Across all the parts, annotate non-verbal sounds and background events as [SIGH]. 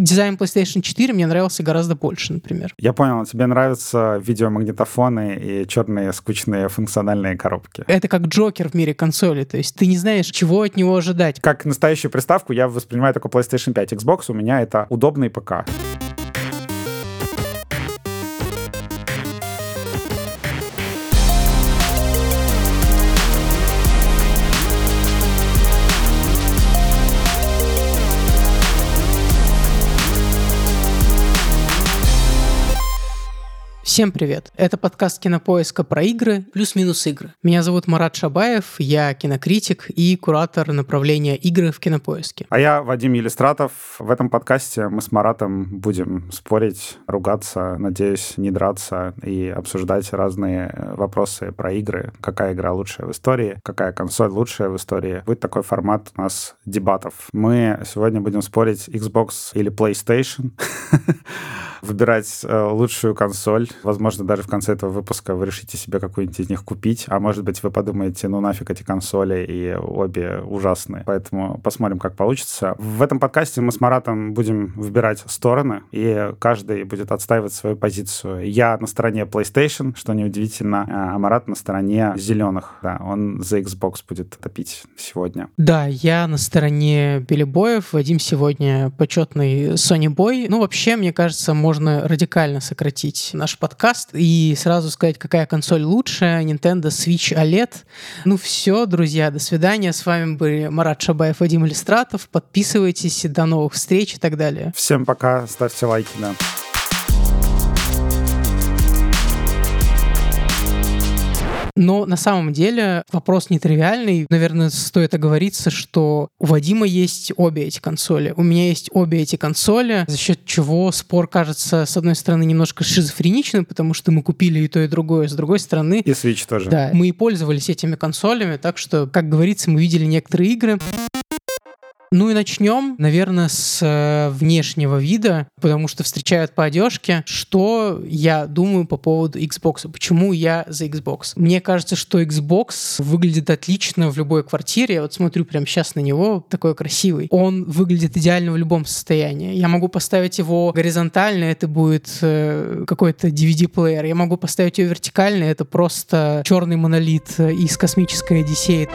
Дизайн PlayStation 4 мне нравился гораздо больше, например. Я понял, тебе нравятся видеомагнитофоны и черные скучные функциональные коробки. Это как Джокер в мире консоли, то есть ты не знаешь, чего от него ожидать. Как настоящую приставку я воспринимаю только PlayStation 5. Xbox у меня это удобный ПК. Всем привет! Это подкаст Кинопоиска про игры плюс-минус игры. Меня зовут Марат Шабаев, я кинокритик и куратор направления игры в Кинопоиске. А я Вадим Елистратов. В этом подкасте мы с Маратом будем спорить, ругаться, надеюсь, не драться и обсуждать разные вопросы про игры. Какая игра лучшая в истории, какая консоль лучшая в истории. Будет такой формат у нас дебатов. Мы сегодня будем спорить Xbox или PlayStation. [LAUGHS] выбирать э, лучшую консоль. Возможно, даже в конце этого выпуска вы решите себе какую-нибудь из них купить. А может быть, вы подумаете, ну нафиг эти консоли, и обе ужасные. Поэтому посмотрим, как получится. В этом подкасте мы с Маратом будем выбирать стороны, и каждый будет отстаивать свою позицию. Я на стороне PlayStation, что неудивительно, а Марат на стороне зеленых. Да, он за Xbox будет топить сегодня. Да, я на стороне Белебоев. Вадим сегодня почетный Sony Boy. Ну, вообще, мне кажется, можно можно радикально сократить наш подкаст и сразу сказать, какая консоль лучше, Nintendo Switch OLED. Ну все, друзья, до свидания. С вами были Марат Шабаев, Вадим Иллистратов. Подписывайтесь, до новых встреч и так далее. Всем пока, ставьте лайки, да. Но на самом деле вопрос нетривиальный. Наверное, стоит оговориться, что у Вадима есть обе эти консоли. У меня есть обе эти консоли, за счет чего спор кажется, с одной стороны, немножко шизофреничным, потому что мы купили и то, и другое, с другой стороны... И Switch тоже. Да, мы и пользовались этими консолями, так что, как говорится, мы видели некоторые игры. Ну и начнем, наверное, с э, внешнего вида, потому что встречают по одежке. Что я думаю по поводу Xbox? Почему я за Xbox? Мне кажется, что Xbox выглядит отлично в любой квартире. Я вот смотрю прямо сейчас на него, такой красивый. Он выглядит идеально в любом состоянии. Я могу поставить его горизонтально, это будет э, какой-то DVD-плеер. Я могу поставить его вертикально, это просто черный монолит из космической Одиссеи.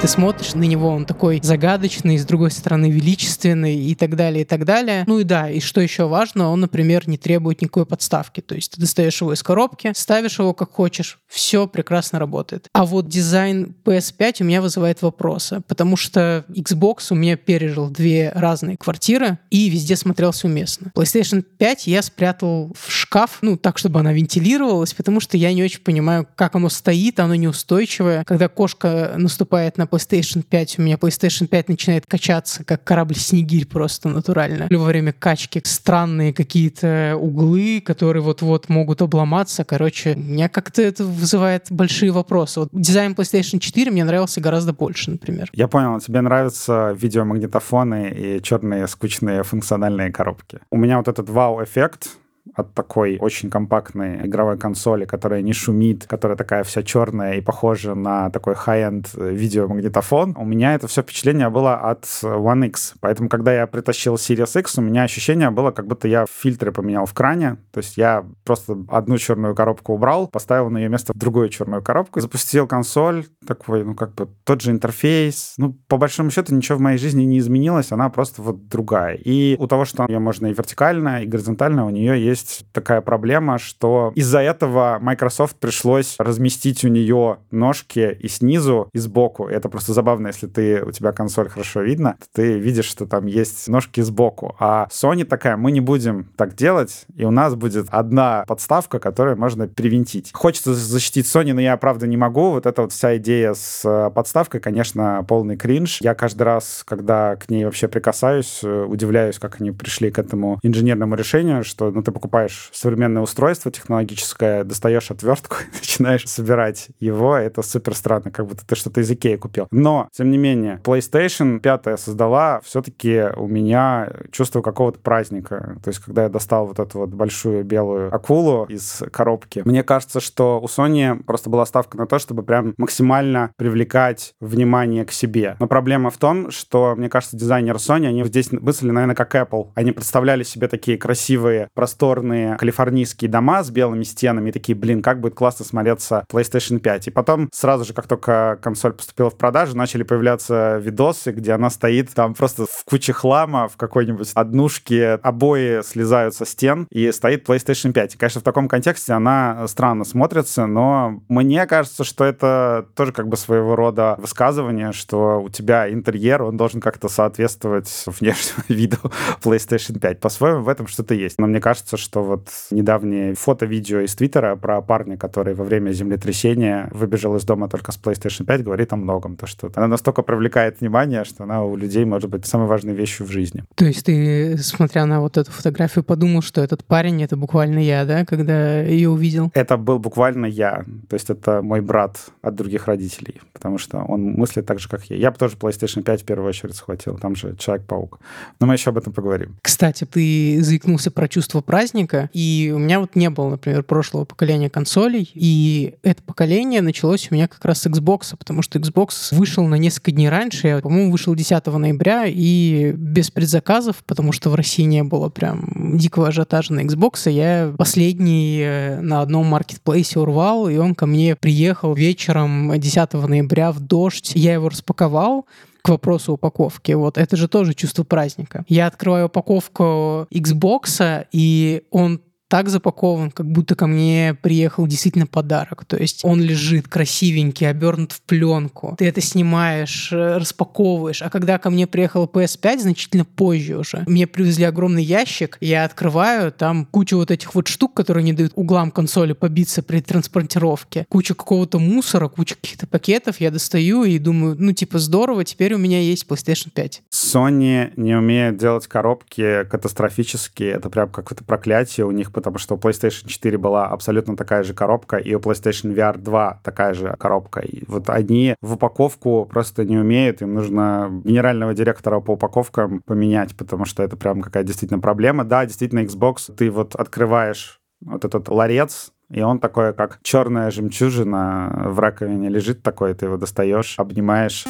Ты смотришь на него, он такой загадочный, с другой стороны величественный и так далее, и так далее. Ну и да, и что еще важно, он, например, не требует никакой подставки. То есть ты достаешь его из коробки, ставишь его как хочешь, все прекрасно работает. А вот дизайн PS5 у меня вызывает вопросы, потому что Xbox у меня пережил две разные квартиры и везде смотрелся уместно. PlayStation 5 я спрятал в шкаф, ну, так, чтобы она вентилировалась, потому что я не очень понимаю, как оно стоит, оно неустойчивое. Когда кошка наступает на PlayStation 5 у меня PlayStation 5 начинает качаться, как корабль Снегирь просто натурально. Во время качки странные какие-то углы, которые вот-вот могут обломаться. Короче, меня как-то это вызывает большие вопросы. Вот дизайн PlayStation 4 мне нравился гораздо больше, например. Я понял, тебе нравятся видеомагнитофоны и черные скучные функциональные коробки. У меня вот этот вау-эффект, от такой очень компактной игровой консоли, которая не шумит, которая такая вся черная и похожа на такой high-end видеомагнитофон, у меня это все впечатление было от One X. Поэтому, когда я притащил Series X, у меня ощущение было, как будто я фильтры поменял в кране. То есть я просто одну черную коробку убрал, поставил на ее место другую черную коробку, запустил консоль, такой, ну, как бы тот же интерфейс. Ну, по большому счету, ничего в моей жизни не изменилось, она просто вот другая. И у того, что ее можно и вертикально, и горизонтально, у нее есть есть такая проблема, что из-за этого Microsoft пришлось разместить у нее ножки и снизу, и сбоку. Это просто забавно, если ты, у тебя консоль хорошо видно, ты видишь, что там есть ножки сбоку. А Sony такая, мы не будем так делать, и у нас будет одна подставка, которую можно привинтить. Хочется защитить Sony, но я, правда, не могу. Вот эта вот вся идея с э, подставкой, конечно, полный кринж. Я каждый раз, когда к ней вообще прикасаюсь, э, удивляюсь, как они пришли к этому инженерному решению, что ну, ты покупаешь современное устройство технологическое, достаешь отвертку [LAUGHS] начинаешь собирать его. Это супер странно, как будто ты что-то из Икеи купил. Но, тем не менее, PlayStation 5 создала все-таки у меня чувство какого-то праздника. То есть, когда я достал вот эту вот большую белую акулу из коробки, мне кажется, что у Sony просто была ставка на то, чтобы прям максимально привлекать внимание к себе. Но проблема в том, что, мне кажется, дизайнеры Sony, они здесь мыслили, наверное, как Apple. Они представляли себе такие красивые, просторные калифорнийские дома с белыми стенами и такие, блин, как будет классно смотреться PlayStation 5. И потом сразу же, как только консоль поступила в продажу, начали появляться видосы, где она стоит там просто в куче хлама, в какой-нибудь однушке, обои слезают со стен, и стоит PlayStation 5. И, конечно, в таком контексте она странно смотрится, но мне кажется, что это тоже как бы своего рода высказывание, что у тебя интерьер, он должен как-то соответствовать внешнему [LAUGHS] виду PlayStation 5. По-своему в этом что-то есть. Но мне кажется, что вот недавнее фото-видео из Твиттера про парня, который во время землетрясения выбежал из дома только с PlayStation 5, говорит о многом. То, что она настолько привлекает внимание, что она у людей может быть самой важной вещью в жизни. То есть ты, смотря на вот эту фотографию, подумал, что этот парень — это буквально я, да, когда ее увидел? Это был буквально я. То есть это мой брат от других родителей, потому что он мыслит так же, как я. Я бы тоже PlayStation 5 в первую очередь схватил. Там же Человек-паук. Но мы еще об этом поговорим. Кстати, ты заикнулся про чувство праздника, и у меня вот не было, например, прошлого поколения консолей, и это поколение началось у меня как раз с Xbox, потому что Xbox вышел на несколько дней раньше, я, по-моему, вышел 10 ноября, и без предзаказов, потому что в России не было прям дикого ажиотажа на Xbox, я последний э, на одном маркетплейсе урвал, и он ко мне приехал вечером 10 ноября в дождь, я его распаковал, к вопросу упаковки. Вот это же тоже чувство праздника. Я открываю упаковку Xbox, и он так запакован, как будто ко мне приехал действительно подарок. То есть он лежит красивенький, обернут в пленку. Ты это снимаешь, э, распаковываешь. А когда ко мне приехал PS5, значительно позже уже, мне привезли огромный ящик, я открываю, там куча вот этих вот штук, которые не дают углам консоли побиться при транспортировке. Куча какого-то мусора, куча каких-то пакетов. Я достаю и думаю, ну типа здорово, теперь у меня есть PlayStation 5. Sony не умеет делать коробки катастрофические. Это прям какое-то проклятие у них, потому что у PlayStation 4 была абсолютно такая же коробка, и у PlayStation VR 2 такая же коробка. И вот они в упаковку просто не умеют, им нужно генерального директора по упаковкам поменять, потому что это прям какая действительно проблема. Да, действительно, Xbox, ты вот открываешь вот этот ларец, и он такой, как черная жемчужина в раковине лежит такой, ты его достаешь, обнимаешь.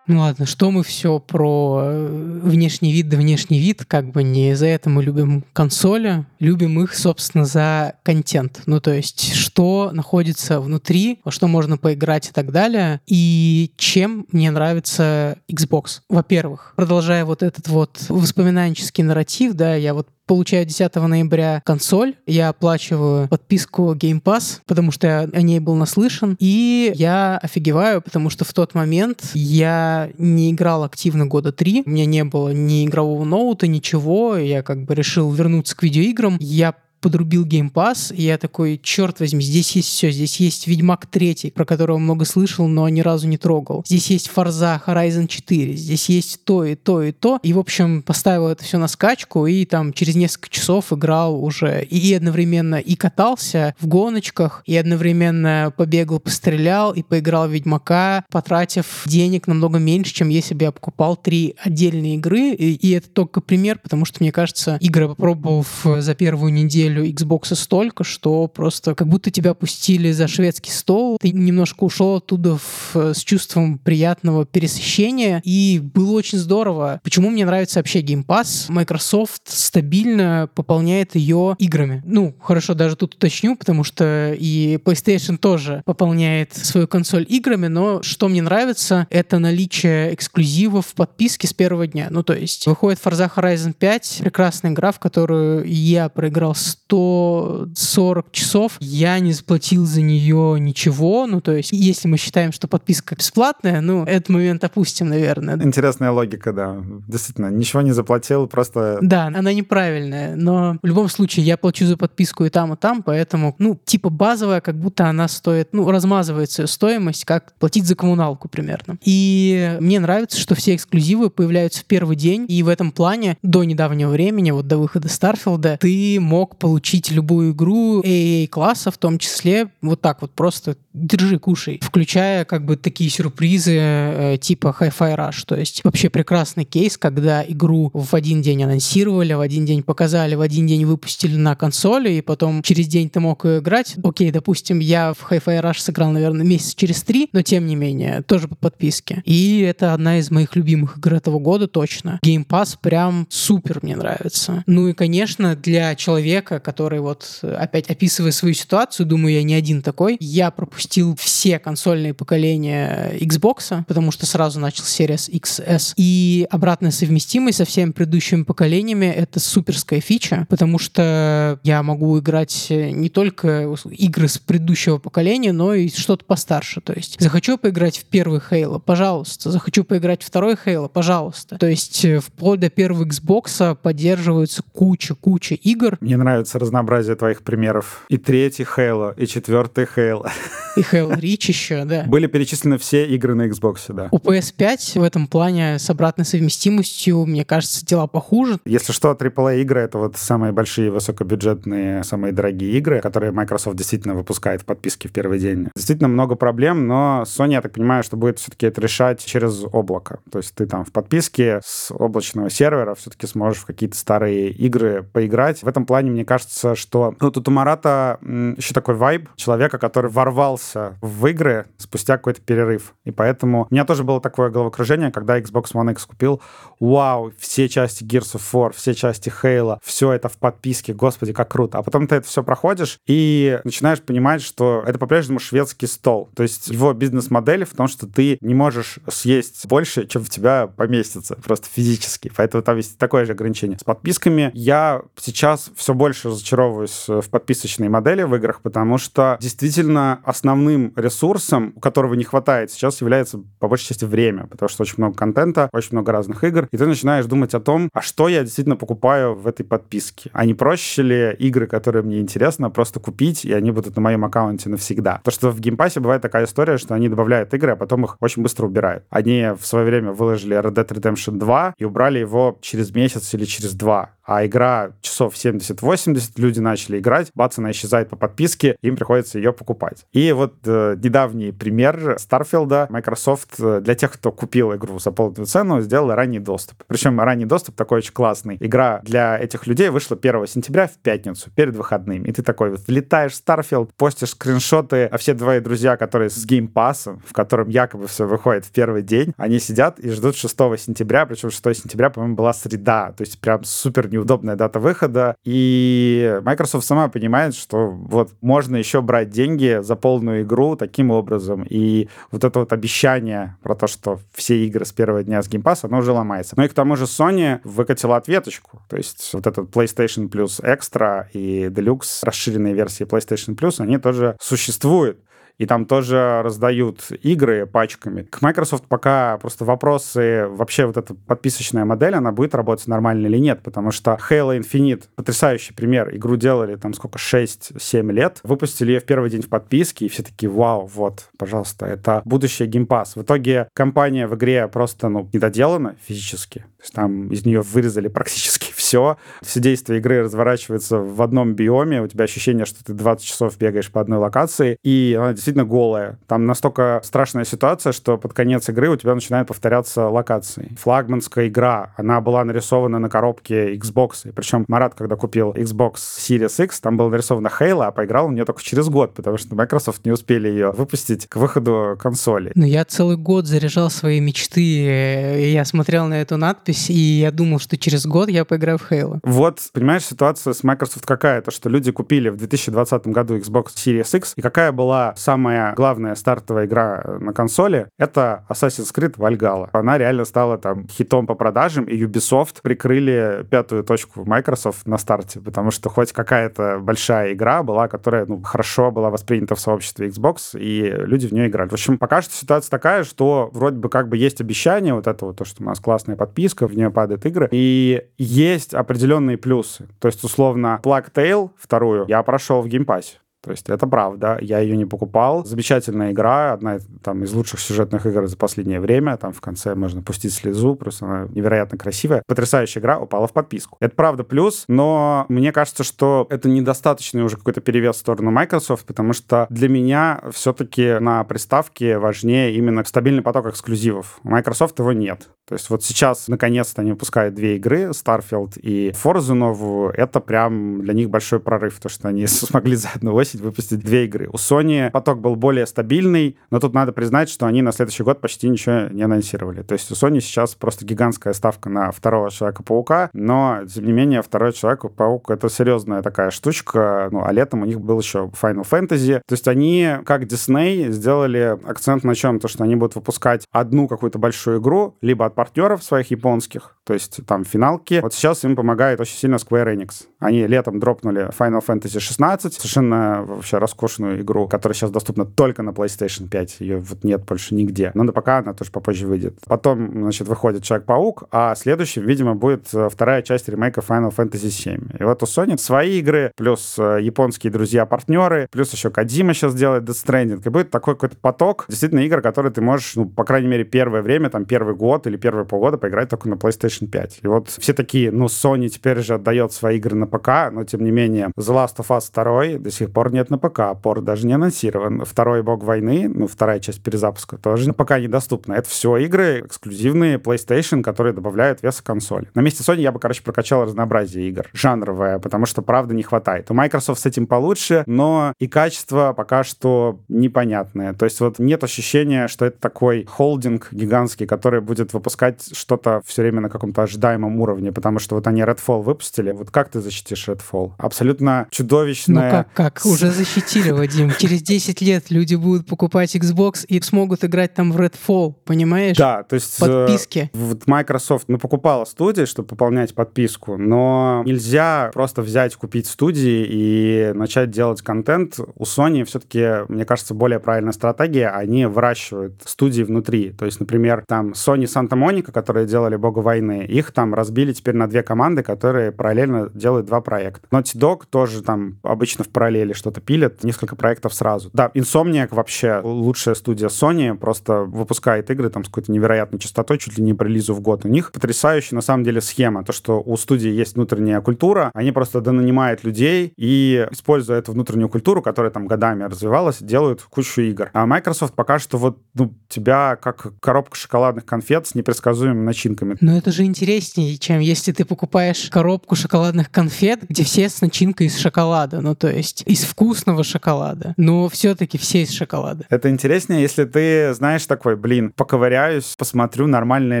Ну ладно, что мы все про э, внешний вид да внешний вид, как бы не за это мы любим консоли, любим их, собственно, за контент. Ну то есть, что находится внутри, во что можно поиграть и так далее, и чем мне нравится Xbox. Во-первых, продолжая вот этот вот воспоминанческий нарратив, да, я вот получаю 10 ноября консоль, я оплачиваю подписку Game Pass, потому что я о ней был наслышан, и я офигеваю, потому что в тот момент я не играл активно года три, у меня не было ни игрового ноута, ничего, я как бы решил вернуться к видеоиграм, я подрубил Game Pass, и я такой, черт возьми, здесь есть все, здесь есть Ведьмак 3, про которого много слышал, но ни разу не трогал. Здесь есть Forza Horizon 4, здесь есть то и то и то. И, в общем, поставил это все на скачку, и там через несколько часов играл уже и одновременно и катался в гоночках, и одновременно побегал, пострелял, и поиграл в Ведьмака, потратив денег намного меньше, чем если бы я покупал три отдельные игры. И, и это только пример, потому что, мне кажется, игры попробовав за первую неделю неделю Xbox столько, что просто как будто тебя пустили за шведский стол. Ты немножко ушел оттуда в, с чувством приятного пересыщения, и было очень здорово. Почему мне нравится вообще Game Pass? Microsoft стабильно пополняет ее играми. Ну, хорошо, даже тут уточню, потому что и PlayStation тоже пополняет свою консоль играми, но что мне нравится, это наличие эксклюзивов в подписке с первого дня. Ну, то есть выходит Forza Horizon 5, прекрасная игра, в которую я проиграл 140 часов. Я не заплатил за нее ничего. Ну, то есть, если мы считаем, что подписка бесплатная, ну, этот момент опустим, наверное. Интересная логика, да. Действительно, ничего не заплатил, просто... Да, она неправильная, но в любом случае я плачу за подписку и там, и там, поэтому, ну, типа базовая, как будто она стоит, ну, размазывается стоимость, как платить за коммуналку примерно. И мне нравится, что все эксклюзивы появляются в первый день, и в этом плане до недавнего времени, вот до выхода Старфилда, ты мог получить любую игру AA-класса в том числе, вот так вот просто держи, кушай, включая как бы такие сюрпризы э, типа Hi-Fi Rush, то есть вообще прекрасный кейс, когда игру в один день анонсировали, в один день показали, в один день выпустили на консоли, и потом через день ты мог играть. Окей, допустим, я в Hi-Fi Rush сыграл, наверное, месяц через три, но тем не менее, тоже по подписке. И это одна из моих любимых игр этого года, точно. Game Pass прям супер мне нравится. Ну и, конечно, для человека, который вот опять описывая свою ситуацию, думаю, я не один такой, я пропустил все консольные поколения Xbox, потому что сразу начал Series XS. И обратная совместимость со всеми предыдущими поколениями — это суперская фича, потому что я могу играть не только игры с предыдущего поколения, но и что-то постарше. То есть захочу поиграть в первый Halo, пожалуйста. Захочу поиграть в второй Halo, пожалуйста. То есть э, вплоть до первого Xbox поддерживается куча-куча игр. Мне нравится разнообразие твоих примеров. И третий Halo, и четвертый Halo. И Halo Reach еще, да. Были перечислены все игры на Xbox, да. У PS5 в этом плане с обратной совместимостью, мне кажется, дела похуже. Если что, AAA игры — это вот самые большие высокобюджетные, самые дорогие игры, которые Microsoft действительно выпускает в подписке в первый день. Действительно много проблем, но Sony, я так понимаю, что будет все-таки это решать через облако. То есть ты там в подписке с облачного сервера все-таки сможешь в какие-то старые игры поиграть. В этом плане, мне кажется, что ну, тут у Марата еще такой вайб человека, который ворвался в игры спустя какой-то перерыв. И поэтому у меня тоже было такое головокружение, когда Xbox One X купил. Вау, все части Gears of War, все части Halo, все это в подписке, господи, как круто. А потом ты это все проходишь и начинаешь понимать, что это по-прежнему шведский стол. То есть его бизнес-модель в том, что ты не можешь съесть больше, чем в тебя поместится, просто физически. Поэтому там есть такое же ограничение. С подписками я сейчас все больше разочаровываюсь в подписочной модели в играх, потому что действительно основным ресурсом, которого не хватает сейчас, является по большей части время, потому что очень много контента, очень много разных игр, и ты начинаешь думать о том, а что я действительно покупаю в этой подписке. А не проще ли игры, которые мне интересно, просто купить, и они будут на моем аккаунте навсегда. То, что в Game Pass е бывает такая история, что они добавляют игры, а потом их очень быстро убирают. Они в свое время выложили Red Dead Redemption 2 и убрали его через месяц или через два а игра часов 70-80, люди начали играть, бац, она исчезает по подписке, им приходится ее покупать. И вот э, недавний пример Starfield а, Microsoft э, для тех, кто купил игру за полную цену, сделала ранний доступ. Причем ранний доступ такой очень классный. Игра для этих людей вышла 1 сентября в пятницу, перед выходными. И ты такой вот влетаешь в Starfield, постишь скриншоты, а все твои друзья, которые с Game Pass ом, в котором якобы все выходит в первый день, они сидят и ждут 6 сентября, причем 6 сентября, по-моему, была среда, то есть прям супер неудобная дата выхода. И Microsoft сама понимает, что вот можно еще брать деньги за полную игру таким образом. И вот это вот обещание про то, что все игры с первого дня с Game Pass, оно уже ломается. Ну и к тому же Sony выкатила ответочку. То есть вот этот PlayStation Plus Extra и Deluxe, расширенные версии PlayStation Plus, они тоже существуют и там тоже раздают игры пачками. К Microsoft пока просто вопросы, вообще вот эта подписочная модель, она будет работать нормально или нет, потому что Halo Infinite, потрясающий пример, игру делали там сколько, 6-7 лет, выпустили ее в первый день в подписке, и все такие, вау, вот, пожалуйста, это будущее Game. В итоге компания в игре просто, ну, недоделана физически, то есть там из нее вырезали практически все. Все действия игры разворачиваются в одном биоме, у тебя ощущение, что ты 20 часов бегаешь по одной локации, и она действительно голая. Там настолько страшная ситуация, что под конец игры у тебя начинают повторяться локации. Флагманская игра, она была нарисована на коробке Xbox. И причем Марат, когда купил Xbox Series X, там было нарисовано Halo, а поиграл он в нее только через год, потому что Microsoft не успели ее выпустить к выходу консоли. Ну, я целый год заряжал свои мечты, и я смотрел на эту надпись, и я думал, что через год я поиграю поклонников Halo. Вот, понимаешь, ситуация с Microsoft какая-то, что люди купили в 2020 году Xbox Series X, и какая была самая главная стартовая игра на консоли? Это Assassin's Creed Valhalla. Она реально стала там хитом по продажам, и Ubisoft прикрыли пятую точку Microsoft на старте, потому что хоть какая-то большая игра была, которая ну, хорошо была воспринята в сообществе Xbox, и люди в нее играли. В общем, пока что ситуация такая, что вроде бы как бы есть обещание вот этого, то, что у нас классная подписка, в нее падают игры, и есть определенные плюсы. То есть, условно, Plague Tale вторую я прошел в Game Pass е. То есть это правда, я ее не покупал. Замечательная игра, одна там, из лучших сюжетных игр за последнее время. Там в конце можно пустить слезу, просто она невероятно красивая. Потрясающая игра упала в подписку. Это правда плюс, но мне кажется, что это недостаточный уже какой-то перевес в сторону Microsoft, потому что для меня все-таки на приставке важнее именно стабильный поток эксклюзивов. У Microsoft его нет. То есть вот сейчас, наконец-то, они выпускают две игры, Starfield и Forza новую. Это прям для них большой прорыв, то, что они [LAUGHS] смогли за одну осень выпустить две игры. У Sony поток был более стабильный, но тут надо признать, что они на следующий год почти ничего не анонсировали. То есть у Sony сейчас просто гигантская ставка на второго Человека-паука, но, тем не менее, второй Человек-паук — это серьезная такая штучка. Ну, а летом у них был еще Final Fantasy. То есть они, как Disney, сделали акцент на чем? То, что они будут выпускать одну какую-то большую игру, либо партнеров своих японских, то есть там финалки. Вот сейчас им помогает очень сильно Square Enix. Они летом дропнули Final Fantasy 16, совершенно вообще роскошную игру, которая сейчас доступна только на PlayStation 5. Ее вот нет больше нигде. Но на пока она тоже попозже выйдет. Потом, значит, выходит Человек-паук, а следующим, видимо, будет э, вторая часть ремейка Final Fantasy 7. И вот у Sony свои игры, плюс э, японские друзья-партнеры, плюс еще Кадима сейчас делает Death Stranding. И будет такой какой-то поток действительно игр, которые ты можешь, ну, по крайней мере, первое время, там, первый год или первые полгода поиграть только на PlayStation 5. И вот все такие, ну, Sony теперь же отдает свои игры на ПК, но, тем не менее, The Last of Us 2 до сих пор нет на ПК, порт даже не анонсирован. Второй Бог войны, ну, вторая часть перезапуска тоже на ПК недоступна. Это все игры эксклюзивные PlayStation, которые добавляют веса консоли. На месте Sony я бы, короче, прокачал разнообразие игр. Жанровое, потому что, правда, не хватает. У Microsoft с этим получше, но и качество пока что непонятное. То есть вот нет ощущения, что это такой холдинг гигантский, который будет выпускать что-то все время на каком-то ожидаемом уровне, потому что вот они Redfall выпустили. Вот как ты защитишь Redfall? Абсолютно чудовищное... Ну как, как? Уже защитили, Вадим. Через 10 лет люди будут покупать Xbox и смогут играть там в Redfall, понимаешь? Да, то есть... Э, Подписки. Вот Microsoft, ну, покупала студии, чтобы пополнять подписку, но нельзя просто взять, купить студии и начать делать контент. У Sony все-таки, мне кажется, более правильная стратегия. Они выращивают студии внутри. То есть, например, там Sony Santa Monica, которые делали Бога войны, их там разбили теперь на две команды, которые параллельно делают два проекта. Naughty Dog тоже там обычно в параллели что-то пилят, несколько проектов сразу. Да, Insomniac вообще лучшая студия Sony, просто выпускает игры там с какой-то невероятной частотой, чуть ли не по релизу в год. У них потрясающая на самом деле схема, то, что у студии есть внутренняя культура, они просто донанимают людей и, используя эту внутреннюю культуру, которая там годами развивалась, делают кучу игр. А Microsoft пока что вот ну, тебя как коробка шоколадных конфет с непредсказуемыми начинками. Но это же интереснее, чем если ты покупаешь коробку шоколадных конфет, где все с начинкой из шоколада, ну то есть из вкусного шоколада, но все-таки все из шоколада. Это интереснее, если ты знаешь такой, блин, поковыряюсь, посмотрю, нормальная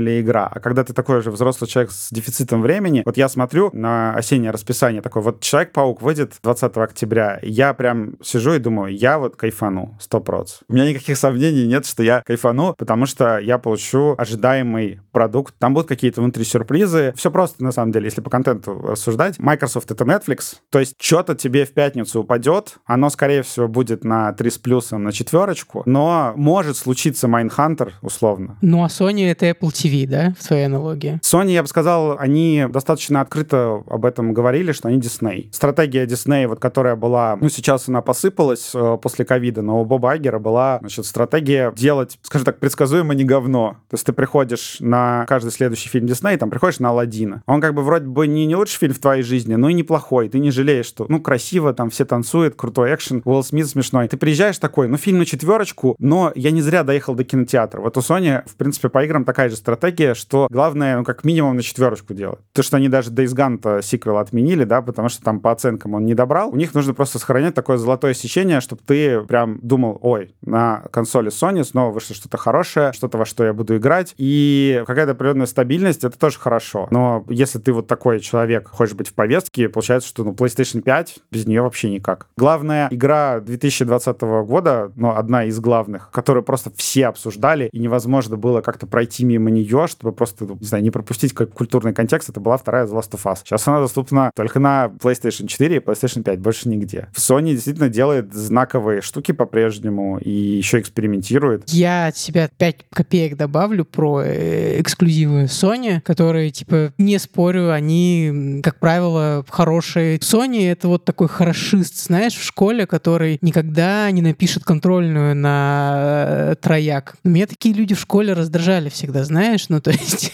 ли игра. А когда ты такой же взрослый человек с дефицитом времени, вот я смотрю на осеннее расписание, такой вот Человек-паук выйдет 20 октября, я прям сижу и думаю, я вот кайфану, 100%. У меня никаких сомнений нет, что я кайфану, потому что я получу ожидаемый продукт. Там будут какие-то внутри сюрпризы. Все просто, на самом деле, если по контенту рассуждать. Microsoft — это Netflix, то есть что-то тебе в пятницу упадет, оно, скорее всего, будет на 3 с плюсом, на четверочку, но может случиться Mindhunter, условно. Ну, а Sony — это Apple TV, да, в твоей аналогии? Sony, я бы сказал, они достаточно открыто об этом говорили, что они Disney. Стратегия Disney, вот которая была, ну, сейчас она посыпалась э, после ковида, но у Боба Айгера была, значит, стратегия делать, скажем так, предсказуемо не говно. То есть ты приходишь на каждый следующий фильм Дисней, там приходишь на Алладина. Он как бы вроде бы не, не лучший фильм в твоей жизни, но и неплохой. Ты не жалеешь, что, ну, красиво, там все танцуют, крутой экшен, Уилл Смит смешной. Ты приезжаешь такой, ну, фильм на четверочку, но я не зря доехал до кинотеатра. Вот у Sony, в принципе, по играм такая же стратегия, что главное, ну, как минимум на четверочку делать. То, что они даже Days Gone сиквел отменили, да, потому что там по оценкам он не добрал. У них нужно просто сохранять такое золотое сечение, чтобы ты прям думал, ой, на консоли Sony снова вышло что-то хорошее, что-то, во что я буду играть. И какая-то определенная стабильность — это тоже хорошо. Но если ты вот такой человек, хочешь быть в повестке, получается, что ну, PlayStation 5 без нее вообще никак. Главная игра 2020 года, ну, одна из главных, которую просто все обсуждали, и невозможно было как-то пройти мимо нее, чтобы просто, ну, не знаю, не пропустить как культурный контекст, это была вторая The Last of Us. Сейчас она доступна только на PlayStation 4 и PlayStation 5, больше нигде. Sony действительно делает знаковые штуки по-прежнему и еще экспериментирует. Я от себя 5 копеек добавлю про э, эксклюзивы Sony, которые, типа, не спорю, они, как правило, хорошие. Sony — это вот такой хорошист, знаешь, в школе, который никогда не напишет контрольную на э, трояк. Меня такие люди в школе раздражали всегда, знаешь, ну, [LAUGHS] то есть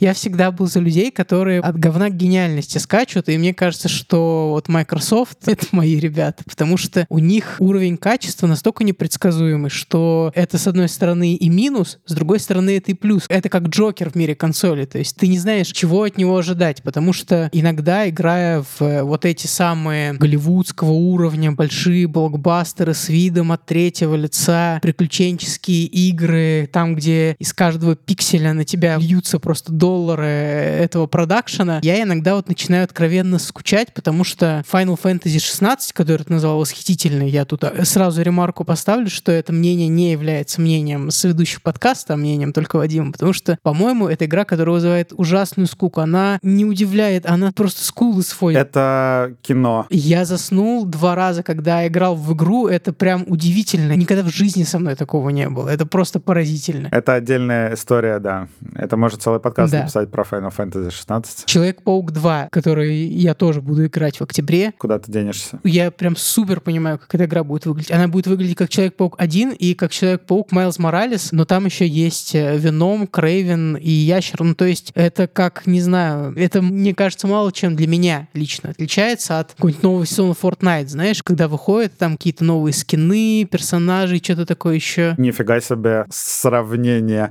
я всегда был за людей, которые от говна к гениальности скачут, и мне кажется, что вот Microsoft — это мои ребята, потому что у них уровень качества настолько непредсказуемый, что это, с одной стороны, и минус, с другой стороны, это и плюс. Это как Джокер в мире консоли, то есть ты не знаешь, чего от него ожидать, потому что иногда, играя в вот эти самые голливудского уровня, большие блокбастеры с видом от третьего лица, приключенческие игры, там, где из каждого пикселя на тебя льются просто доллары этого продакшена, я иногда вот начинаю откровенно скучать, потому что Final Fantasy 16, который ты назвал восхитительный, я тут э, сразу ремарку поставлю, что это мнение не является мнением соведущих подкаста, а мнением только Вадима, потому что, по-моему, это игра, которая вызывает ужасную скуку. Она не удивляет, она просто скулы сводит. Это кино. Я заснул два раза, когда играл в игру. Это прям удивительно. Никогда в жизни со мной такого не было. Это просто поразительно. Это отдельная история, да. Это может целый подкаст да. написать про Final Fantasy 16. Человек-паук 2, который я тоже буду играть в октябре. Куда ты денешься? Я прям супер понимаю, как эта игра будет выглядеть. Она будет выглядеть как Человек-паук 1 и как Человек-паук Майлз Моралес, но там еще есть э, Веном, Крейвен и Ящер. Ну, то есть это как, не знаю, это, мне кажется, мало чем для меня лично отличается от какого-нибудь нового сезона Fortnite, знаешь, когда выходят там какие-то новые скины, персонажи, что-то такое еще. Нифига себе сравнение.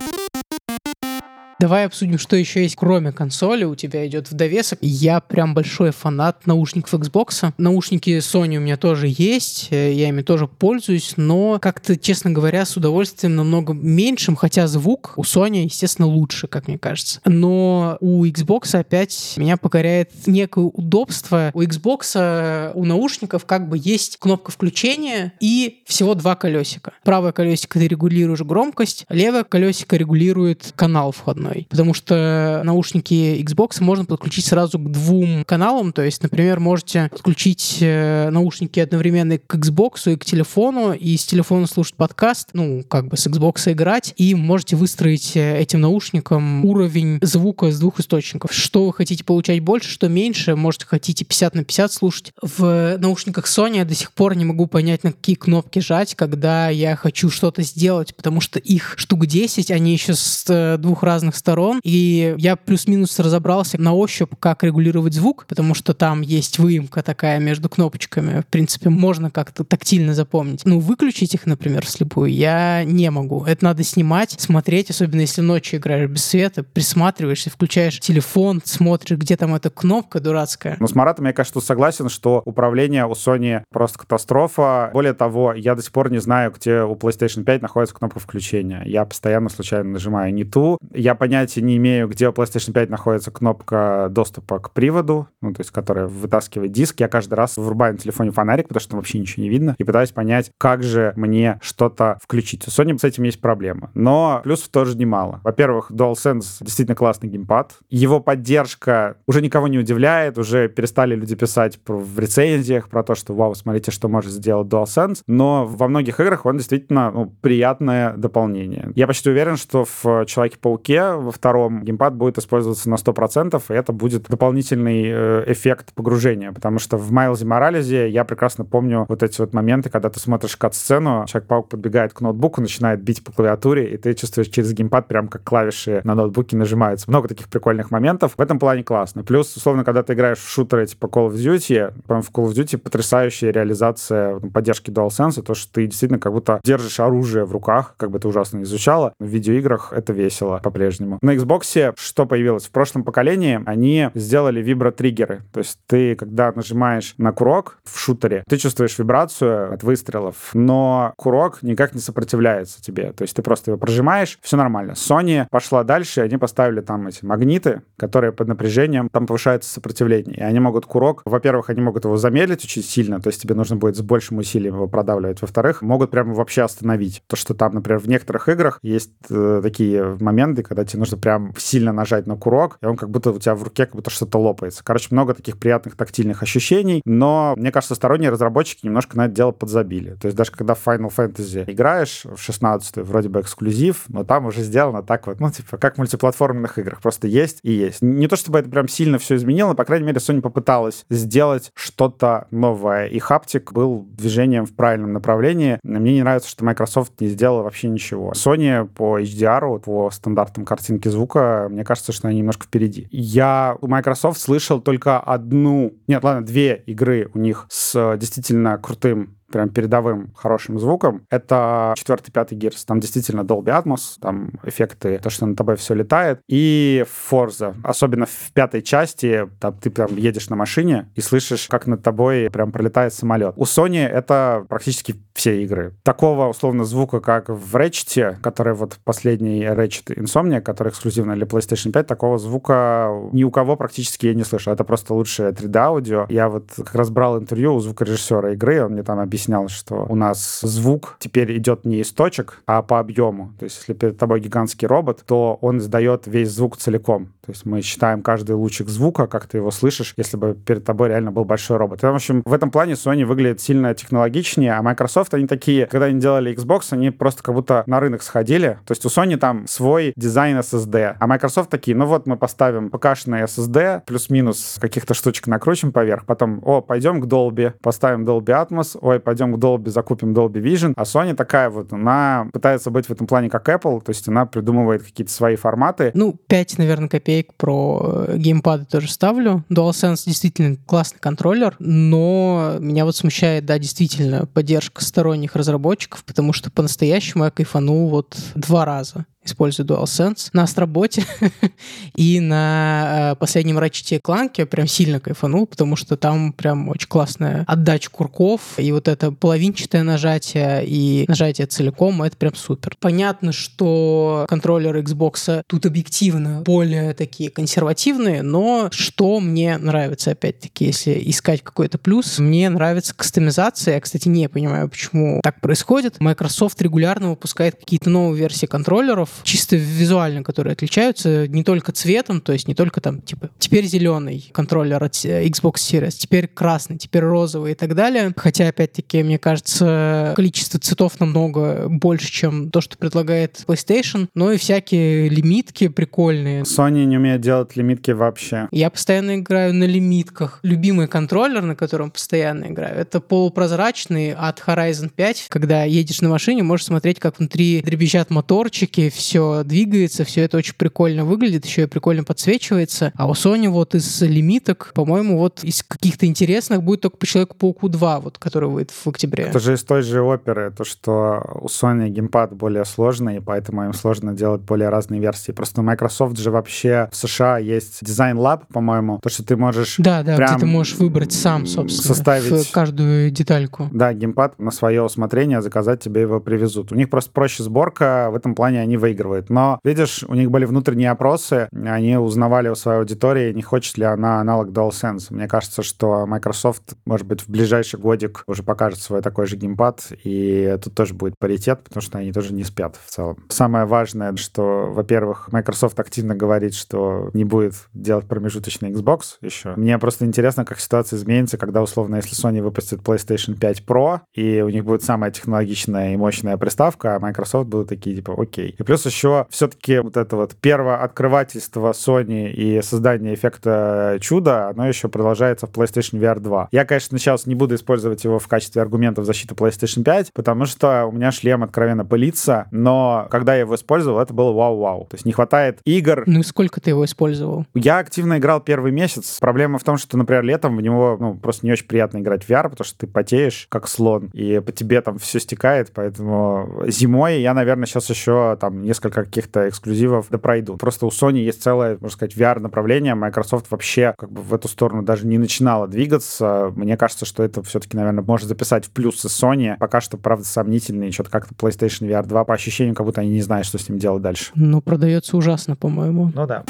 Давай обсудим, что еще есть, кроме консоли. У тебя идет в довесок. Я прям большой фанат наушников Xbox. Наушники Sony у меня тоже есть. Э, я ими тоже пользуюсь, но как-то, честно говоря, с удовольствием намного меньшим, хотя звук у Sony, естественно, лучше, как мне кажется. Но у Xbox опять меня покоряет некое удобство. У Xbox, у наушников как бы есть кнопка включения и всего два колесика. Правое колесико ты регулируешь громкость, левое колесико регулирует канал входной одной. Потому что наушники Xbox можно подключить сразу к двум каналам. То есть, например, можете подключить э, наушники одновременно к Xbox и к телефону, и с телефона слушать подкаст, ну, как бы с Xbox играть, и можете выстроить э, этим наушникам уровень звука с двух источников. Что вы хотите получать больше, что меньше, можете хотите 50 на 50 слушать. В наушниках Sony я до сих пор не могу понять, на какие кнопки жать, когда я хочу что-то сделать, потому что их штук 10, они еще с э, двух разных сторон, и я плюс-минус разобрался на ощупь, как регулировать звук, потому что там есть выемка такая между кнопочками. В принципе, можно как-то тактильно запомнить. Ну, выключить их, например, вслепую я не могу. Это надо снимать, смотреть, особенно если ночью играешь без света, присматриваешься, включаешь телефон, смотришь, где там эта кнопка дурацкая. Ну, с Маратом я, конечно, согласен, что управление у Sony просто катастрофа. Более того, я до сих пор не знаю, где у PlayStation 5 находится кнопка включения. Я постоянно случайно нажимаю не ту. Я понятия не имею, где у PlayStation 5 находится кнопка доступа к приводу, ну, то есть, которая вытаскивает диск. Я каждый раз врубаю на телефоне фонарик, потому что там вообще ничего не видно, и пытаюсь понять, как же мне что-то включить. У Sony с этим есть проблема. Но плюсов тоже немало. Во-первых, DualSense действительно классный геймпад. Его поддержка уже никого не удивляет, уже перестали люди писать в рецензиях про то, что вау, смотрите, что может сделать DualSense. Но во многих играх он действительно ну, приятное дополнение. Я почти уверен, что в Человеке-пауке во втором геймпад будет использоваться на 100%, и это будет дополнительный э, эффект погружения, потому что в Майлзе Моралезе я прекрасно помню вот эти вот моменты, когда ты смотришь кат-сцену, Человек-паук подбегает к ноутбуку, начинает бить по клавиатуре, и ты чувствуешь через геймпад прям как клавиши на ноутбуке нажимаются. Много таких прикольных моментов. В этом плане классно. Плюс, условно, когда ты играешь в шутеры типа Call of Duty, по в Call of Duty потрясающая реализация ну, поддержки DualSense, то, что ты действительно как будто держишь оружие в руках, как бы это ужасно не звучало. В видеоиграх это весело по-прежнему по-прежнему. На Xbox что появилось? В прошлом поколении они сделали вибротриггеры. То есть ты, когда нажимаешь на курок в шутере, ты чувствуешь вибрацию от выстрелов, но курок никак не сопротивляется тебе. То есть ты просто его прожимаешь, все нормально. Sony пошла дальше, они поставили там эти магниты, которые под напряжением, там повышается сопротивление. И они могут курок, во-первых, они могут его замедлить очень сильно, то есть тебе нужно будет с большим усилием его продавливать. Во-вторых, могут прямо вообще остановить. То, что там, например, в некоторых играх есть э, такие моменты, когда тебе нужно прям сильно нажать на курок, и он как будто у тебя в руке как будто что-то лопается. Короче, много таких приятных тактильных ощущений, но мне кажется, сторонние разработчики немножко на это дело подзабили. То есть даже когда в Final Fantasy играешь в 16 вроде бы эксклюзив, но там уже сделано так вот, ну, типа, как в мультиплатформенных играх. Просто есть и есть. Не то чтобы это прям сильно все изменило, по крайней мере, Sony попыталась сделать что-то новое. И хаптик был движением в правильном направлении. Мне не нравится, что Microsoft не сделала вообще ничего. Sony по HDR, по стандартам картинки звука, мне кажется, что они немножко впереди. Я у Microsoft слышал только одну, нет, ладно, две игры у них с действительно крутым прям передовым хорошим звуком, это четвертый, пятый гирс. Там действительно Dolby Atmos, там эффекты, то, что на тобой все летает. И Forza. Особенно в пятой части, там ты прям едешь на машине и слышишь, как над тобой прям пролетает самолет. У Sony это практически все игры. Такого, условно, звука, как в Ratchet, который вот последний Ratchet Insomnia, который эксклюзивно для PlayStation 5, такого звука ни у кого практически я не слышал. Это просто лучшее 3D-аудио. Я вот как раз брал интервью у звукорежиссера игры, он мне там объяснил, объяснял, что у нас звук теперь идет не из точек, а по объему. То есть если перед тобой гигантский робот, то он издает весь звук целиком. То есть мы считаем каждый лучик звука, как ты его слышишь, если бы перед тобой реально был большой робот. И, в общем, в этом плане Sony выглядит сильно технологичнее, а Microsoft, они такие, когда они делали Xbox, они просто как будто на рынок сходили. То есть у Sony там свой дизайн SSD, а Microsoft такие, ну вот мы поставим ПК-шный SSD, плюс-минус каких-то штучек накрутим поверх, потом, о, пойдем к Dolby, поставим Dolby Atmos, ой, пойдем к Dolby, закупим Dolby Vision, а Sony такая вот, она пытается быть в этом плане как Apple, то есть она придумывает какие-то свои форматы. Ну, 5, наверное, копеек про э, геймпады тоже ставлю. DualSense действительно классный контроллер, но меня вот смущает, да, действительно, поддержка сторонних разработчиков, потому что по-настоящему я кайфанул вот два раза использую DualSense на Астроботе [LAUGHS] и на э, последнем Ratchet Clank прям сильно кайфанул, потому что там прям очень классная отдача курков, и вот это половинчатое нажатие и нажатие целиком, это прям супер. Понятно, что контроллеры Xbox тут объективно более такие консервативные, но что мне нравится, опять-таки, если искать какой-то плюс, мне нравится кастомизация. Я, кстати, не понимаю, почему так происходит. Microsoft регулярно выпускает какие-то новые версии контроллеров, чисто визуально, которые отличаются не только цветом, то есть не только там, типа, теперь зеленый контроллер от Xbox Series, теперь красный, теперь розовый и так далее. Хотя, опять-таки, мне кажется, количество цветов намного больше, чем то, что предлагает PlayStation, но и всякие лимитки прикольные. Sony не умеет делать лимитки вообще. Я постоянно играю на лимитках. Любимый контроллер, на котором постоянно играю, это полупрозрачный от Horizon 5. Когда едешь на машине, можешь смотреть, как внутри дребезжат моторчики, все двигается, все это очень прикольно выглядит, еще и прикольно подсвечивается. А у Sony вот из лимиток, по-моему, вот из каких-то интересных будет только по Человеку-пауку 2, вот, который выйдет в октябре. Это же из той же оперы, то, что у Sony геймпад более сложный, и поэтому им сложно делать более разные версии. Просто у Microsoft же вообще в США есть Design Lab, по-моему, то, что ты можешь Да, да, прям где ты можешь выбрать сам, собственно, составить каждую детальку. Да, геймпад на свое усмотрение заказать тебе его привезут. У них просто проще сборка, в этом плане они выигрывает. Но, видишь, у них были внутренние опросы, они узнавали у своей аудитории, не хочет ли она аналог DualSense. Мне кажется, что Microsoft, может быть, в ближайший годик уже покажет свой такой же геймпад, и тут тоже будет паритет, потому что они тоже не спят в целом. Самое важное, что, во-первых, Microsoft активно говорит, что не будет делать промежуточный Xbox еще. Мне просто интересно, как ситуация изменится, когда, условно, если Sony выпустит PlayStation 5 Pro, и у них будет самая технологичная и мощная приставка, а Microsoft будут такие, типа, окей. И плюс Плюс еще все-таки вот это вот первое открывательство Sony и создание эффекта чуда, оно еще продолжается в PlayStation VR 2. Я, конечно, сейчас не буду использовать его в качестве аргумента в защиту PlayStation 5, потому что у меня шлем откровенно пылится, но когда я его использовал, это было вау-вау. То есть не хватает игр. Ну и сколько ты его использовал? Я активно играл первый месяц. Проблема в том, что, например, летом в него ну, просто не очень приятно играть в VR, потому что ты потеешь, как слон, и по тебе там все стекает, поэтому зимой я, наверное, сейчас еще там несколько каких-то эксклюзивов да пройдут. Просто у Sony есть целое, можно сказать, VR-направление. Microsoft вообще как бы в эту сторону даже не начинала двигаться. Мне кажется, что это все-таки, наверное, может записать в плюсы Sony. Пока что, правда, сомнительные. Что-то как-то PlayStation VR 2 по ощущениям, как будто они не знают, что с ним делать дальше. Ну, продается ужасно, по-моему. Ну да.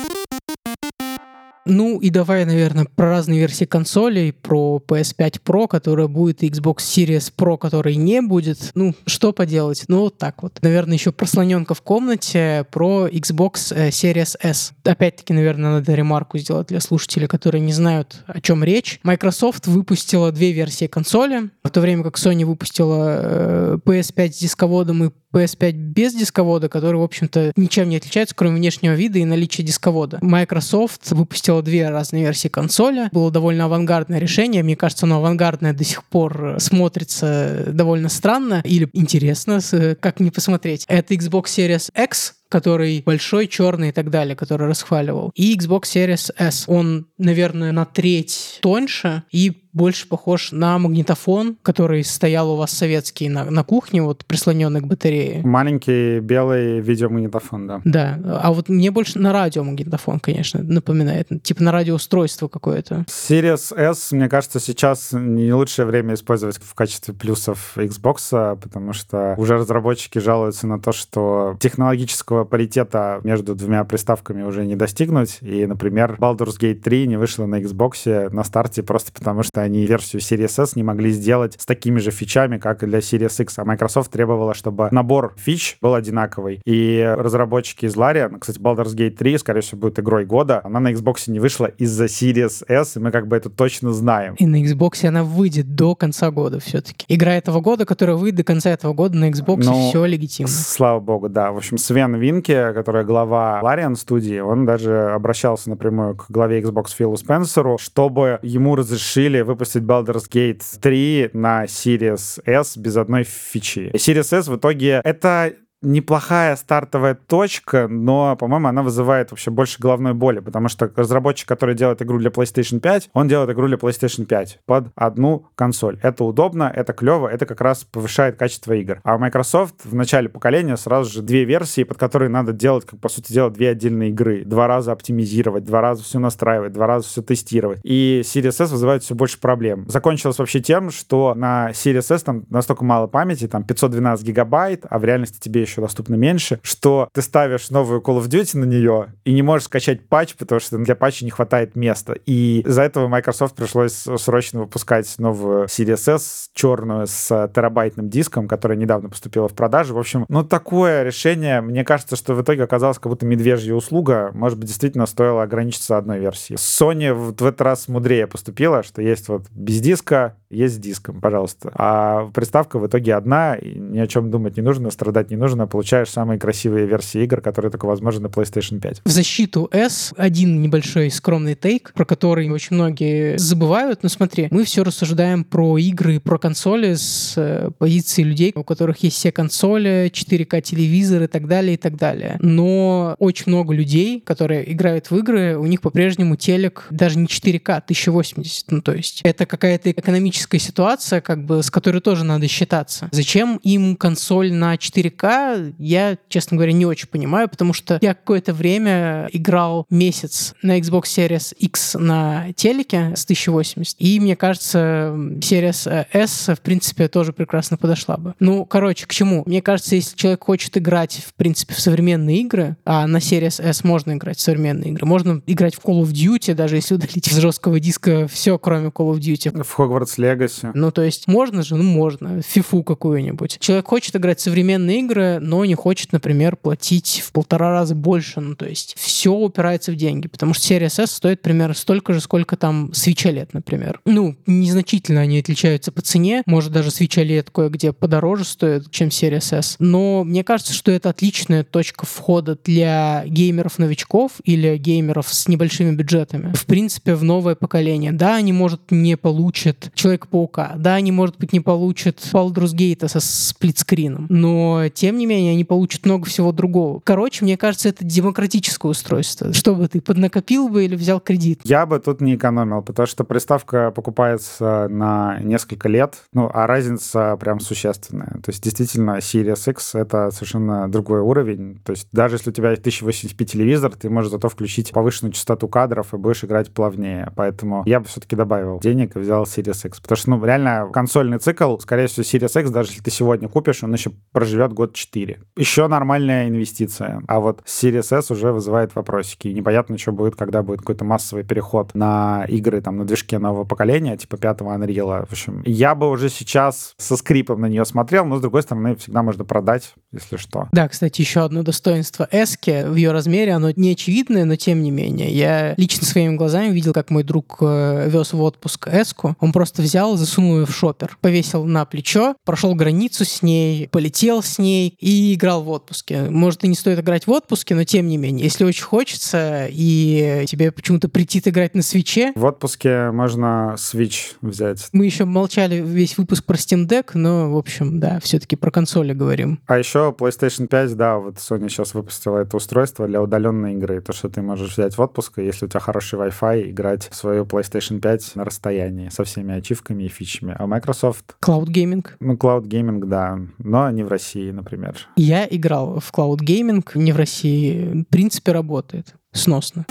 Ну и давай, наверное, про разные версии консолей, про PS5 Pro, которая будет, и Xbox Series Pro, который не будет. Ну, что поделать? Ну, вот так вот. Наверное, еще прослоненка в комнате про Xbox э, Series S. Опять-таки, наверное, надо ремарку сделать для слушателей, которые не знают, о чем речь. Microsoft выпустила две версии консоли, в то время как Sony выпустила PS5 с дисководом и PS5 без дисковода, который, в общем-то, ничем не отличается, кроме внешнего вида и наличия дисковода. Microsoft выпустила две разные версии консоли. Было довольно авангардное решение. Мне кажется, оно авангардное до сих пор смотрится довольно странно или интересно, как не посмотреть. Это Xbox Series X, который большой, черный и так далее, который расхваливал. И Xbox Series S. Он, наверное, на треть тоньше и больше похож на магнитофон, который стоял у вас советский на, на кухне, вот прислоненный к батарее. Маленький белый видеомагнитофон, да. Да, а вот мне больше на радиомагнитофон, конечно, напоминает. Типа на радиоустройство какое-то. Series S, мне кажется, сейчас не лучшее время использовать в качестве плюсов Xbox, потому что уже разработчики жалуются на то, что технологического паритета между двумя приставками уже не достигнуть. И, например, Baldur's Gate 3 не вышла на Xbox на старте просто потому, что они версию Series S не могли сделать с такими же фичами, как и для Series X. А Microsoft требовала, чтобы набор фич был одинаковый. И разработчики из Larian, кстати, Baldur's Gate 3, скорее всего, будет игрой года, она на Xbox не вышла из-за Series S, и мы как бы это точно знаем. И на Xbox она выйдет до конца года все-таки. Игра этого года, которая выйдет до конца этого года на Xbox, ну, все легитимно. Слава богу, да. В общем, Свен Винке, который глава Larian студии, он даже обращался напрямую к главе Xbox Филу Спенсеру, чтобы ему разрешили выпустить Baldur's Gate 3 на Series S без одной фичи. Series S в итоге это неплохая стартовая точка, но, по-моему, она вызывает вообще больше головной боли, потому что разработчик, который делает игру для PlayStation 5, он делает игру для PlayStation 5 под одну консоль. Это удобно, это клево, это как раз повышает качество игр. А Microsoft в начале поколения сразу же две версии, под которые надо делать, как по сути дела, две отдельные игры. Два раза оптимизировать, два раза все настраивать, два раза все тестировать. И Series S вызывает все больше проблем. Закончилось вообще тем, что на Series S там настолько мало памяти, там 512 гигабайт, а в реальности тебе еще доступно меньше, что ты ставишь новую Call of Duty на нее и не можешь скачать патч, потому что для патча не хватает места. И из-за этого Microsoft пришлось срочно выпускать новую Series S черную с терабайтным диском, которая недавно поступила в продажу. В общем, ну такое решение, мне кажется, что в итоге оказалось как будто медвежья услуга. Может быть, действительно стоило ограничиться одной версией. Sony в, этот раз мудрее поступила, что есть вот без диска, есть с диском, пожалуйста. А приставка в итоге одна, ни о чем думать не нужно, страдать не нужно, а получаешь самые красивые версии игр, которые только возможны на PlayStation 5. В защиту S один небольшой скромный тейк, про который очень многие забывают. Но смотри, мы все рассуждаем про игры, про консоли с э, позиции людей, у которых есть все консоли, 4К телевизор и так далее, и так далее. Но очень много людей, которые играют в игры, у них по-прежнему телек даже не 4К, 1080. Ну, то есть это какая-то экономическая критическая ситуация, как бы, с которой тоже надо считаться. Зачем им консоль на 4К, я, честно говоря, не очень понимаю, потому что я какое-то время играл месяц на Xbox Series X на телеке с 1080, и мне кажется, Series S, в принципе, тоже прекрасно подошла бы. Ну, короче, к чему? Мне кажется, если человек хочет играть, в принципе, в современные игры, а на Series S можно играть в современные игры, можно играть в Call of Duty, даже если удалить из жесткого диска все, кроме Call of Duty. В Hogwarts Legacy. Ну, то есть, можно же? Ну, можно. Фифу какую-нибудь. Человек хочет играть в современные игры, но не хочет, например, платить в полтора раза больше. Ну, то есть, все упирается в деньги, потому что серия S стоит примерно столько же, сколько там Switch OLED, например. Ну, незначительно они отличаются по цене. Может, даже Switch OLED кое-где подороже стоит, чем серия S. Но мне кажется, что это отличная точка входа для геймеров-новичков или геймеров с небольшими бюджетами. В принципе, в новое поколение. Да, они, может, не получат человек Человека-паука. Да, они, может быть, не получат Baldur's Gate со сплитскрином, но, тем не менее, они получат много всего другого. Короче, мне кажется, это демократическое устройство. Что бы ты, поднакопил бы или взял кредит? Я бы тут не экономил, потому что приставка покупается на несколько лет, ну, а разница прям существенная. То есть, действительно, Series X — это совершенно другой уровень. То есть, даже если у тебя 1080p телевизор, ты можешь зато включить повышенную частоту кадров и будешь играть плавнее. Поэтому я бы все-таки добавил денег и взял Series X. Потому что, ну, реально, консольный цикл, скорее всего, Series X, даже если ты сегодня купишь, он еще проживет год 4. Еще нормальная инвестиция. А вот Series S уже вызывает вопросики. И непонятно, что будет, когда будет какой-то массовый переход на игры там на движке нового поколения, типа пятого Unreal. В общем, я бы уже сейчас со скрипом на нее смотрел, но, с другой стороны, всегда можно продать, если что. Да, кстати, еще одно достоинство Эски в ее размере, оно не очевидное, но тем не менее. Я лично своими глазами видел, как мой друг э, вез в отпуск Эску. Он просто взял, засунул ее в шопер, повесил на плечо, прошел границу с ней, полетел с ней и играл в отпуске. Может, и не стоит играть в отпуске, но тем не менее, если очень хочется и тебе почему-то притит играть на свече... В отпуске можно Switch взять. Мы еще молчали весь выпуск про Steam Deck, но, в общем, да, все-таки про консоли говорим. А еще PlayStation 5, да, вот Sony сейчас выпустила это устройство для удаленной игры. То, что ты можешь взять в отпуск, если у тебя хороший Wi-Fi, играть в свою PlayStation 5 на расстоянии со всеми ачивками и фичами. А Microsoft... Cloud Gaming. Ну, Cloud Gaming, да, но не в России, например. Я играл в Cloud Gaming, не в России. В принципе, работает сносно.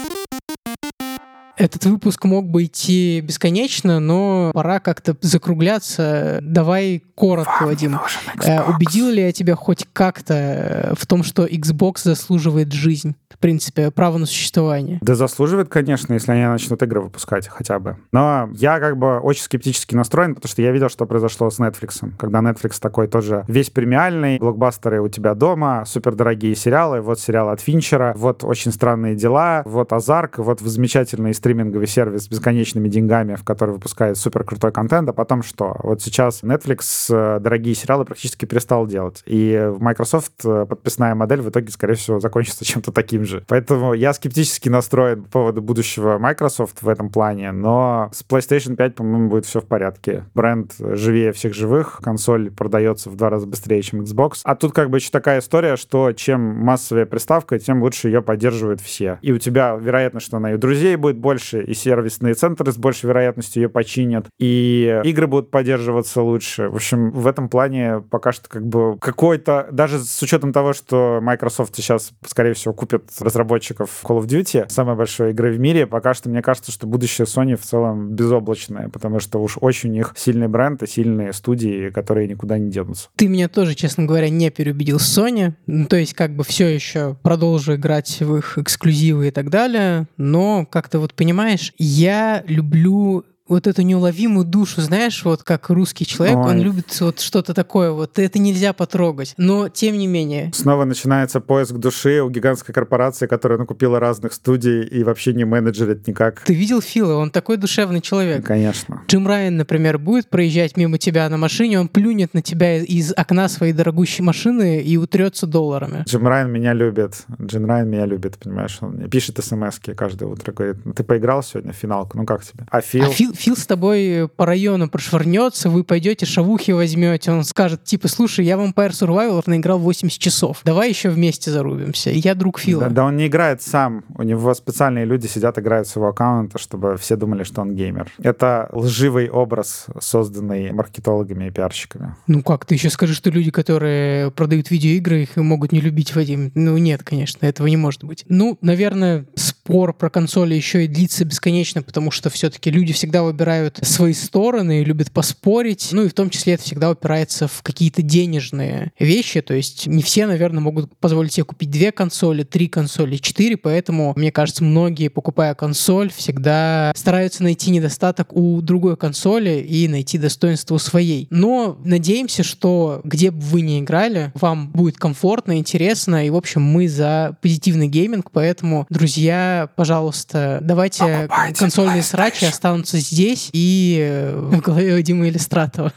Этот выпуск мог бы идти бесконечно, но пора как-то закругляться. Давай коротко, Вам Вадим. Э, убедил ли я тебя хоть как-то в том, что Xbox заслуживает жизнь? В принципе, право на существование. Да заслуживает, конечно, если они начнут игры выпускать хотя бы. Но я как бы очень скептически настроен, потому что я видел, что произошло с Netflix. Когда Netflix такой тоже весь премиальный, блокбастеры у тебя дома, супердорогие сериалы, вот сериал от Финчера, вот очень странные дела, вот Азарк, вот замечательный стриминговый сервис с бесконечными деньгами, в который выпускает супер крутой контент, а потом что? Вот сейчас Netflix э, дорогие сериалы практически перестал делать. И Microsoft э, подписная модель в итоге, скорее всего, закончится [LAUGHS] чем-то таким же. Поэтому я скептически настроен по поводу будущего Microsoft в этом плане, но с PlayStation 5, по-моему, будет все в порядке. Бренд живее всех живых, консоль продается в два раза быстрее, чем Xbox. А тут как бы еще такая история, что чем массовая приставка, тем лучше ее поддерживают все. И у тебя вероятно, что она и друзей будет больше, и сервисные центры с большей вероятностью ее починят, и игры будут поддерживаться лучше. В общем, в этом плане пока что как бы какой-то, даже с учетом того, что Microsoft сейчас, скорее всего, купит разработчиков Call of Duty, самой большой игры в мире, пока что мне кажется, что будущее Sony в целом безоблачное, потому что уж очень у них сильный бренд и сильные студии, которые никуда не денутся. Ты меня тоже, честно говоря, не переубедил Sony. Ну, то есть как бы все еще продолжу играть в их эксклюзивы и так далее, но как-то вот понимаешь, я люблю вот эту неуловимую душу, знаешь, вот как русский человек, Ой. он любит вот что-то такое, вот это нельзя потрогать. Но тем не менее. Снова начинается поиск души у гигантской корпорации, которая накупила разных студий и вообще не менеджерит никак. Ты видел Фила? Он такой душевный человек. Конечно. Джим Райан, например, будет проезжать мимо тебя на машине, он плюнет на тебя из окна своей дорогущей машины и утрется долларами. Джим Райан меня любит. Джим Райан меня любит, понимаешь? Он мне пишет смс каждое утро, говорит, ты поиграл сегодня в финалку? Ну как тебе? А Фил? А Фил, Фил с тобой по району прошвырнется, вы пойдете шавухи возьмете, он скажет, типа, слушай, я в Empire Survivor наиграл 80 часов, давай еще вместе зарубимся. Я друг Фила. Да, да он не играет сам, у него специальные люди сидят, играют с его аккаунта, чтобы все думали, что он геймер. Это лживый образ, созданный маркетологами и пиарщиками. Ну как, ты еще скажи, что люди, которые продают видеоигры, их могут не любить, Вадим. Ну нет, конечно, этого не может быть. Ну, наверное, спор про консоли еще и длится бесконечно, потому что все-таки люди всегда выбирают свои стороны, любят поспорить. Ну и в том числе это всегда упирается в какие-то денежные вещи. То есть не все, наверное, могут позволить себе купить две консоли, три консоли, четыре. Поэтому, мне кажется, многие, покупая консоль, всегда стараются найти недостаток у другой консоли и найти достоинство у своей. Но надеемся, что где бы вы ни играли, вам будет комфортно, интересно. И, в общем, мы за позитивный гейминг. Поэтому, друзья, пожалуйста, давайте Покупайте консольные срачи останутся здесь и э, в голове у Димы Иллистратова.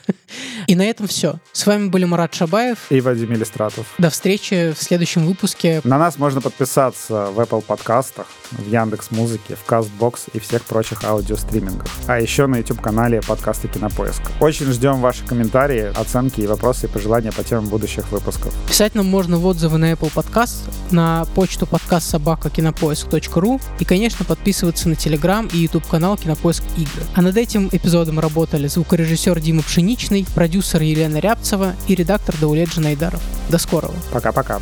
И на этом все. С вами были Марат Шабаев. И Вадим Иллистратов. До встречи в следующем выпуске. На нас можно подписаться в Apple подкастах, в Яндекс Музыке, в Castbox и всех прочих аудиостримингах. А еще на YouTube-канале подкасты Кинопоиск. Очень ждем ваши комментарии, оценки и вопросы и пожелания по темам будущих выпусков. Писать нам можно в отзывы на Apple Podcast, на почту подкаст собака кинопоиск.ру и, конечно, подписываться на Telegram и YouTube канал Кинопоиск Игры. А над этим эпизодом работали звукорежиссер Дима Пшеничный, продюсер Елена Рябцева и редактор Даулет Джанайдаров. До скорого! Пока-пока.